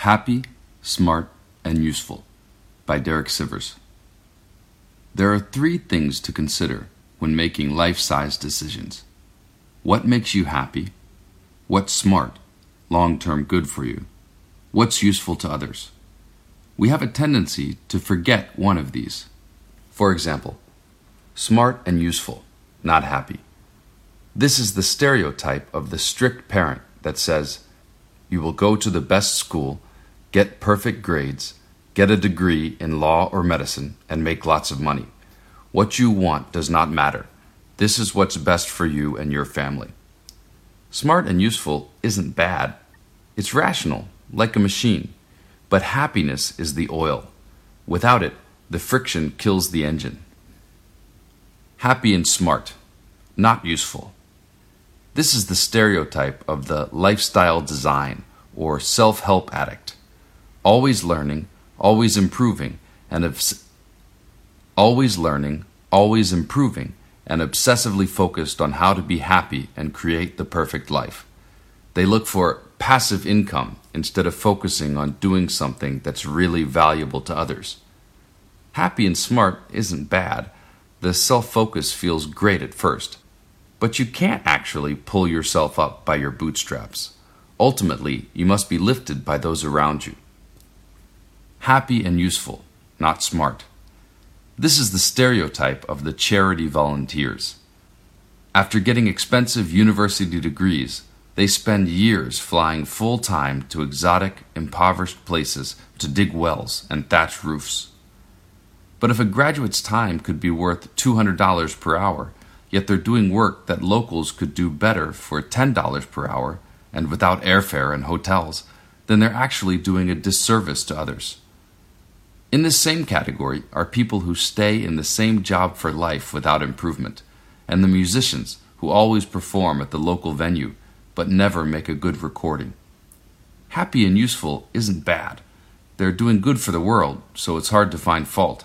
Happy, Smart, and Useful by Derek Sivers. There are three things to consider when making life size decisions what makes you happy, what's smart, long term good for you, what's useful to others. We have a tendency to forget one of these. For example, smart and useful, not happy. This is the stereotype of the strict parent that says, You will go to the best school, get perfect grades, get a degree in law or medicine, and make lots of money. What you want does not matter. This is what's best for you and your family. Smart and useful isn't bad. It's rational, like a machine. But happiness is the oil. Without it, the friction kills the engine. Happy and smart, not useful. This is the stereotype of the lifestyle design or self help addict. Always learning, always improving, and obs- always learning, always improving, and obsessively focused on how to be happy and create the perfect life. They look for passive income instead of focusing on doing something that's really valuable to others. Happy and smart isn't bad. The self focus feels great at first. But you can't actually pull yourself up by your bootstraps. Ultimately, you must be lifted by those around you. Happy and useful, not smart. This is the stereotype of the charity volunteers. After getting expensive university degrees, they spend years flying full time to exotic, impoverished places to dig wells and thatch roofs. But if a graduate's time could be worth $200 per hour, yet they're doing work that locals could do better for $10 per hour and without airfare and hotels, then they're actually doing a disservice to others. In this same category are people who stay in the same job for life without improvement, and the musicians who always perform at the local venue but never make a good recording. Happy and useful isn't bad. They're doing good for the world, so it's hard to find fault.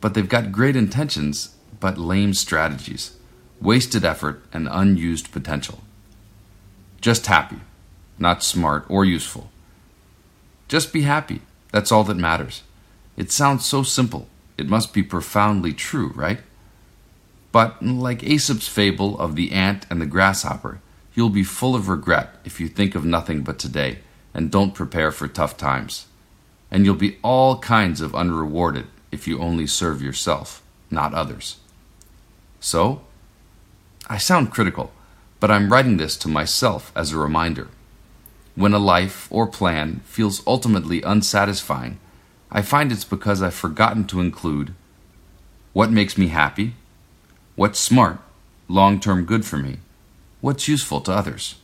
But they've got great intentions, but lame strategies wasted effort, and unused potential. Just happy, not smart or useful. Just be happy. That's all that matters. It sounds so simple. It must be profoundly true, right? But, like Aesop's fable of the ant and the grasshopper, you'll be full of regret if you think of nothing but today and don't prepare for tough times. And you'll be all kinds of unrewarded if you only serve yourself, not others. So, I sound critical, but I'm writing this to myself as a reminder. When a life or plan feels ultimately unsatisfying, I find it's because I've forgotten to include what makes me happy, what's smart, long term good for me, what's useful to others.